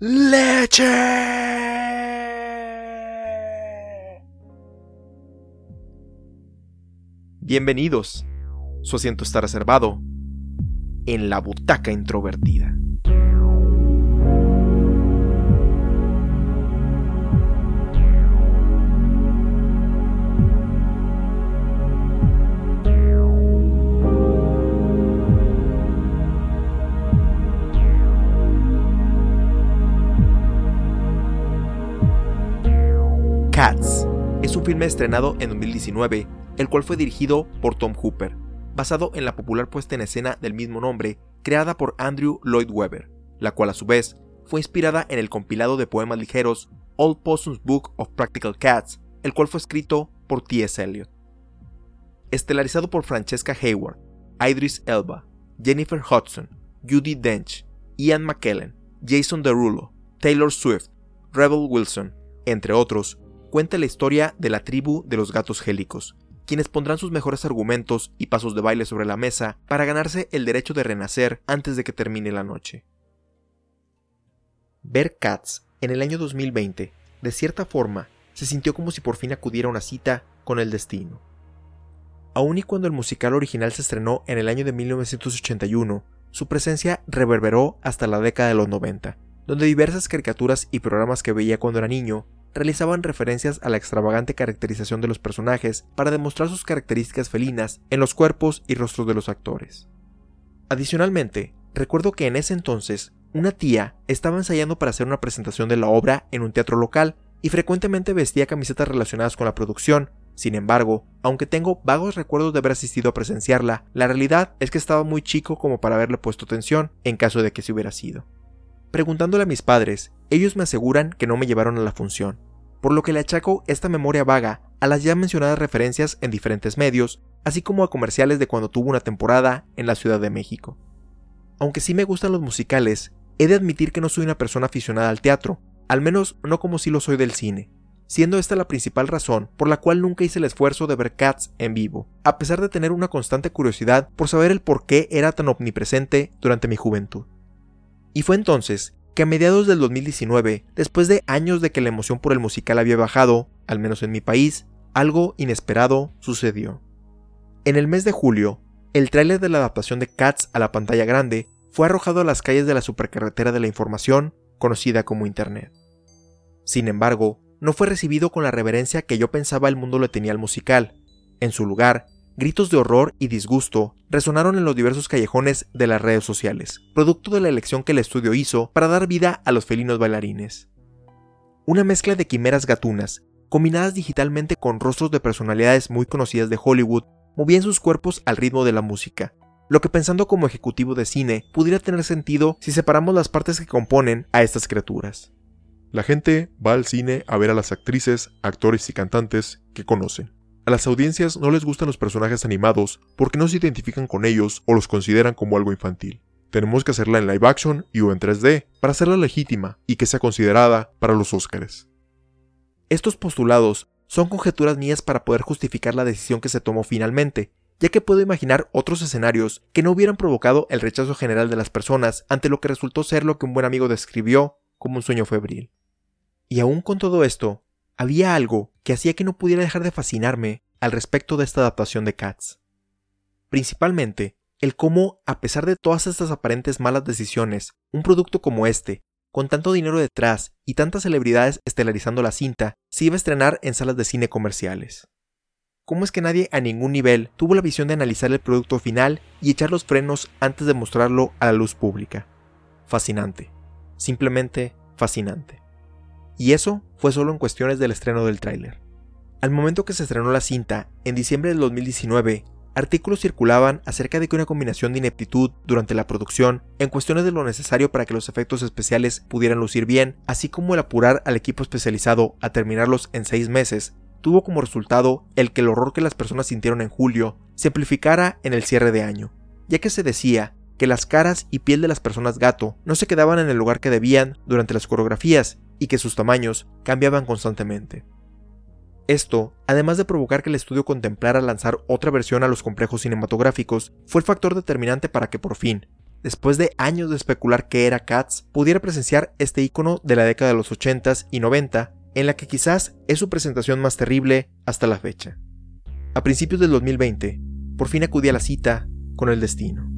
leche. Bienvenidos. Su asiento está reservado en la butaca introvertida. Es un filme estrenado en 2019, el cual fue dirigido por Tom Hooper, basado en la popular puesta en escena del mismo nombre, creada por Andrew Lloyd Webber, la cual a su vez fue inspirada en el compilado de poemas ligeros Old Possum's Book of Practical Cats, el cual fue escrito por T.S. Eliot. Estelarizado por Francesca Hayward, Idris Elba, Jennifer Hudson, Judy Dench, Ian McKellen, Jason Derulo, Taylor Swift, Rebel Wilson, entre otros, cuenta la historia de la tribu de los gatos gélicos, quienes pondrán sus mejores argumentos y pasos de baile sobre la mesa para ganarse el derecho de renacer antes de que termine la noche. Ver Cats en el año 2020, de cierta forma, se sintió como si por fin acudiera a una cita con el destino. Aun y cuando el musical original se estrenó en el año de 1981, su presencia reverberó hasta la década de los 90, donde diversas caricaturas y programas que veía cuando era niño realizaban referencias a la extravagante caracterización de los personajes para demostrar sus características felinas en los cuerpos y rostros de los actores. Adicionalmente, recuerdo que en ese entonces, una tía estaba ensayando para hacer una presentación de la obra en un teatro local y frecuentemente vestía camisetas relacionadas con la producción. Sin embargo, aunque tengo vagos recuerdos de haber asistido a presenciarla, la realidad es que estaba muy chico como para haberle puesto atención en caso de que se hubiera sido. Preguntándole a mis padres, ellos me aseguran que no me llevaron a la función, por lo que le achaco esta memoria vaga a las ya mencionadas referencias en diferentes medios, así como a comerciales de cuando tuvo una temporada en la Ciudad de México. Aunque sí me gustan los musicales, he de admitir que no soy una persona aficionada al teatro, al menos no como si lo soy del cine, siendo esta la principal razón por la cual nunca hice el esfuerzo de ver Cats en vivo, a pesar de tener una constante curiosidad por saber el por qué era tan omnipresente durante mi juventud. Y fue entonces que a mediados del 2019, después de años de que la emoción por el musical había bajado, al menos en mi país, algo inesperado sucedió. En el mes de julio, el tráiler de la adaptación de Cats a la pantalla grande fue arrojado a las calles de la supercarretera de la información, conocida como Internet. Sin embargo, no fue recibido con la reverencia que yo pensaba el mundo le tenía al musical. En su lugar, gritos de horror y disgusto resonaron en los diversos callejones de las redes sociales, producto de la elección que el estudio hizo para dar vida a los felinos bailarines. Una mezcla de quimeras gatunas, combinadas digitalmente con rostros de personalidades muy conocidas de Hollywood, movían sus cuerpos al ritmo de la música, lo que pensando como ejecutivo de cine pudiera tener sentido si separamos las partes que componen a estas criaturas. La gente va al cine a ver a las actrices, actores y cantantes que conocen. A las audiencias no les gustan los personajes animados porque no se identifican con ellos o los consideran como algo infantil. Tenemos que hacerla en live action y o en 3D para hacerla legítima y que sea considerada para los Oscars. Estos postulados son conjeturas mías para poder justificar la decisión que se tomó finalmente, ya que puedo imaginar otros escenarios que no hubieran provocado el rechazo general de las personas ante lo que resultó ser lo que un buen amigo describió como un sueño febril. Y aún con todo esto, había algo que hacía que no pudiera dejar de fascinarme al respecto de esta adaptación de Cats. Principalmente, el cómo, a pesar de todas estas aparentes malas decisiones, un producto como este, con tanto dinero detrás y tantas celebridades estelarizando la cinta, se iba a estrenar en salas de cine comerciales. ¿Cómo es que nadie a ningún nivel tuvo la visión de analizar el producto final y echar los frenos antes de mostrarlo a la luz pública? Fascinante. Simplemente fascinante. Y eso fue solo en cuestiones del estreno del tráiler. Al momento que se estrenó la cinta, en diciembre del 2019, artículos circulaban acerca de que una combinación de ineptitud durante la producción, en cuestiones de lo necesario para que los efectos especiales pudieran lucir bien, así como el apurar al equipo especializado a terminarlos en seis meses, tuvo como resultado el que el horror que las personas sintieron en julio se amplificara en el cierre de año, ya que se decía que las caras y piel de las personas gato no se quedaban en el lugar que debían durante las coreografías y que sus tamaños cambiaban constantemente. Esto, además de provocar que el estudio contemplara lanzar otra versión a los complejos cinematográficos, fue el factor determinante para que por fin, después de años de especular qué era Cats, pudiera presenciar este icono de la década de los 80s y 90, en la que quizás es su presentación más terrible hasta la fecha. A principios del 2020, por fin acudí a la cita con el destino.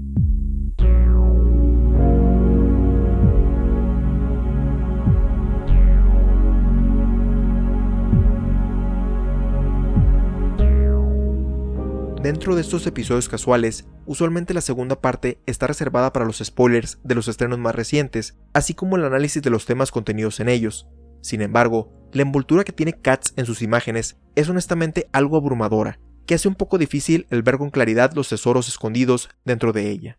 Dentro de estos episodios casuales, usualmente la segunda parte está reservada para los spoilers de los estrenos más recientes, así como el análisis de los temas contenidos en ellos. Sin embargo, la envoltura que tiene Cats en sus imágenes es honestamente algo abrumadora, que hace un poco difícil el ver con claridad los tesoros escondidos dentro de ella.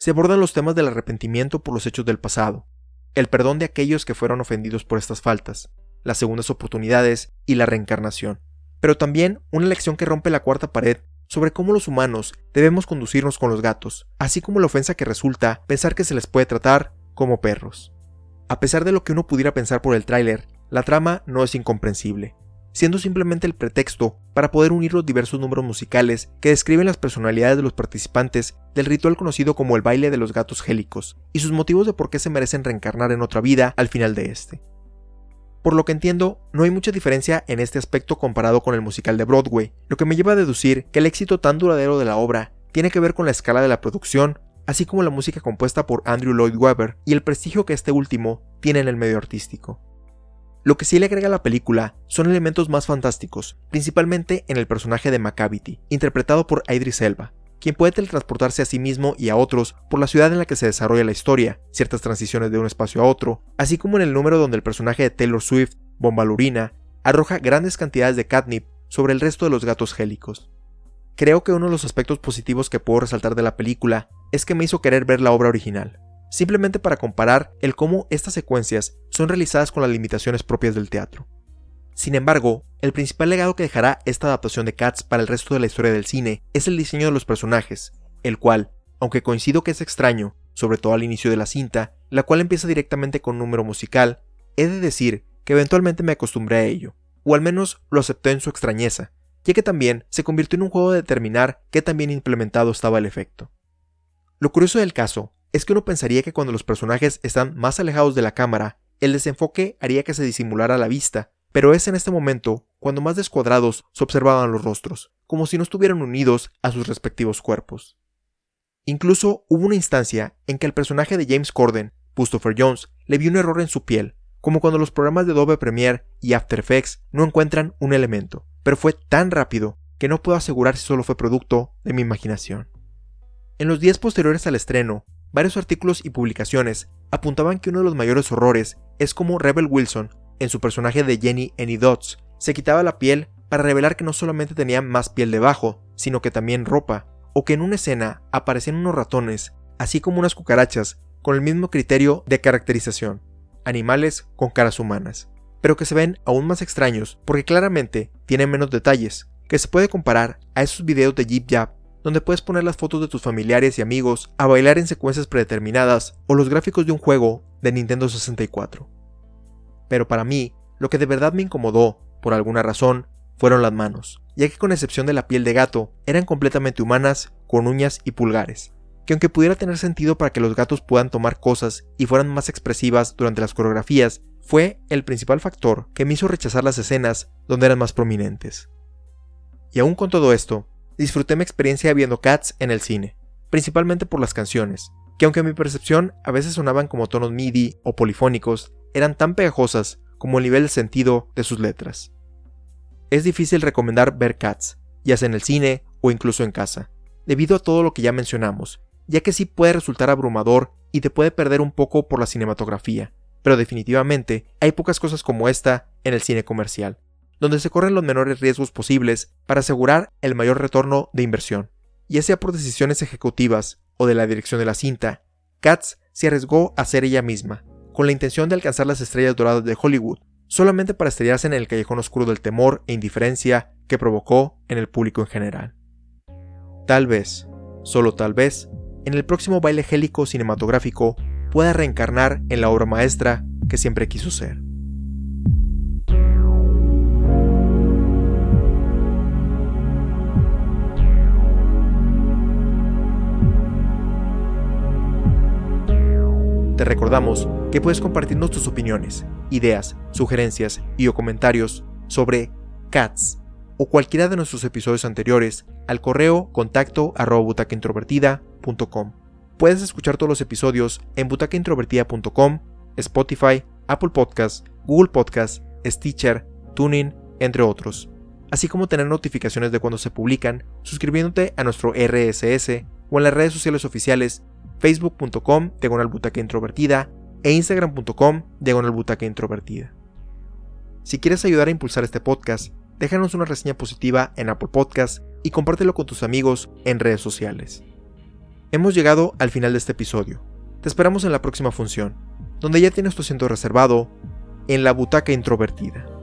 Se abordan los temas del arrepentimiento por los hechos del pasado, el perdón de aquellos que fueron ofendidos por estas faltas, las segundas oportunidades y la reencarnación, pero también una lección que rompe la cuarta pared sobre cómo los humanos debemos conducirnos con los gatos, así como la ofensa que resulta pensar que se les puede tratar como perros. A pesar de lo que uno pudiera pensar por el tráiler, la trama no es incomprensible, siendo simplemente el pretexto para poder unir los diversos números musicales que describen las personalidades de los participantes del ritual conocido como el baile de los gatos gélicos, y sus motivos de por qué se merecen reencarnar en otra vida al final de este. Por lo que entiendo, no hay mucha diferencia en este aspecto comparado con el musical de Broadway, lo que me lleva a deducir que el éxito tan duradero de la obra tiene que ver con la escala de la producción, así como la música compuesta por Andrew Lloyd Webber y el prestigio que este último tiene en el medio artístico. Lo que sí le agrega a la película son elementos más fantásticos, principalmente en el personaje de Macavity, interpretado por Idris Elba, quien puede teletransportarse a sí mismo y a otros por la ciudad en la que se desarrolla la historia, ciertas transiciones de un espacio a otro, así como en el número donde el personaje de Taylor Swift, Bombalurina, arroja grandes cantidades de catnip sobre el resto de los gatos gélicos. Creo que uno de los aspectos positivos que puedo resaltar de la película es que me hizo querer ver la obra original, simplemente para comparar el cómo estas secuencias son realizadas con las limitaciones propias del teatro. Sin embargo, el principal legado que dejará esta adaptación de Cats para el resto de la historia del cine es el diseño de los personajes, el cual, aunque coincido que es extraño, sobre todo al inicio de la cinta, la cual empieza directamente con un número musical, he de decir que eventualmente me acostumbré a ello, o al menos lo acepté en su extrañeza, ya que también se convirtió en un juego de determinar qué tan bien implementado estaba el efecto. Lo curioso del caso es que uno pensaría que cuando los personajes están más alejados de la cámara, el desenfoque haría que se disimulara la vista, pero es en este momento cuando más descuadrados se observaban los rostros, como si no estuvieran unidos a sus respectivos cuerpos. Incluso hubo una instancia en que el personaje de James Corden, Christopher Jones, le vio un error en su piel, como cuando los programas de Adobe Premiere y After Effects no encuentran un elemento, pero fue tan rápido que no puedo asegurar si solo fue producto de mi imaginación. En los días posteriores al estreno, varios artículos y publicaciones apuntaban que uno de los mayores horrores es como Rebel Wilson en su personaje de Jenny Any Dots, se quitaba la piel para revelar que no solamente tenía más piel debajo, sino que también ropa, o que en una escena aparecían unos ratones, así como unas cucarachas, con el mismo criterio de caracterización, animales con caras humanas, pero que se ven aún más extraños porque claramente tienen menos detalles, que se puede comparar a esos videos de Jeep Jab donde puedes poner las fotos de tus familiares y amigos a bailar en secuencias predeterminadas o los gráficos de un juego de Nintendo 64. Pero para mí, lo que de verdad me incomodó, por alguna razón, fueron las manos, ya que con excepción de la piel de gato, eran completamente humanas, con uñas y pulgares, que aunque pudiera tener sentido para que los gatos puedan tomar cosas y fueran más expresivas durante las coreografías, fue el principal factor que me hizo rechazar las escenas donde eran más prominentes. Y aún con todo esto, disfruté mi experiencia viendo Cats en el cine, principalmente por las canciones, que aunque en mi percepción a veces sonaban como tonos MIDI o polifónicos, eran tan pegajosas como el nivel de sentido de sus letras. Es difícil recomendar ver Cats, ya sea en el cine o incluso en casa, debido a todo lo que ya mencionamos, ya que sí puede resultar abrumador y te puede perder un poco por la cinematografía, pero definitivamente hay pocas cosas como esta en el cine comercial, donde se corren los menores riesgos posibles para asegurar el mayor retorno de inversión, ya sea por decisiones ejecutivas o de la dirección de la cinta, Cats se arriesgó a ser ella misma, con la intención de alcanzar las estrellas doradas de Hollywood, solamente para estrellarse en el callejón oscuro del temor e indiferencia que provocó en el público en general. Tal vez, solo tal vez, en el próximo baile gélico cinematográfico pueda reencarnar en la obra maestra que siempre quiso ser. Te recordamos que puedes compartirnos tus opiniones, ideas, sugerencias y o comentarios sobre Cats o cualquiera de nuestros episodios anteriores al correo contacto arroba Puedes escuchar todos los episodios en butacaintrovertida.com, Spotify, Apple Podcasts, Google Podcasts, Stitcher, Tuning, entre otros. Así como tener notificaciones de cuando se publican, suscribiéndote a nuestro RSS o en las redes sociales oficiales facebook.com diagonal introvertida e instagram.com diagonal butaca introvertida. Si quieres ayudar a impulsar este podcast, déjanos una reseña positiva en Apple Podcasts y compártelo con tus amigos en redes sociales. Hemos llegado al final de este episodio. Te esperamos en la próxima función, donde ya tienes tu asiento reservado en la butaca introvertida.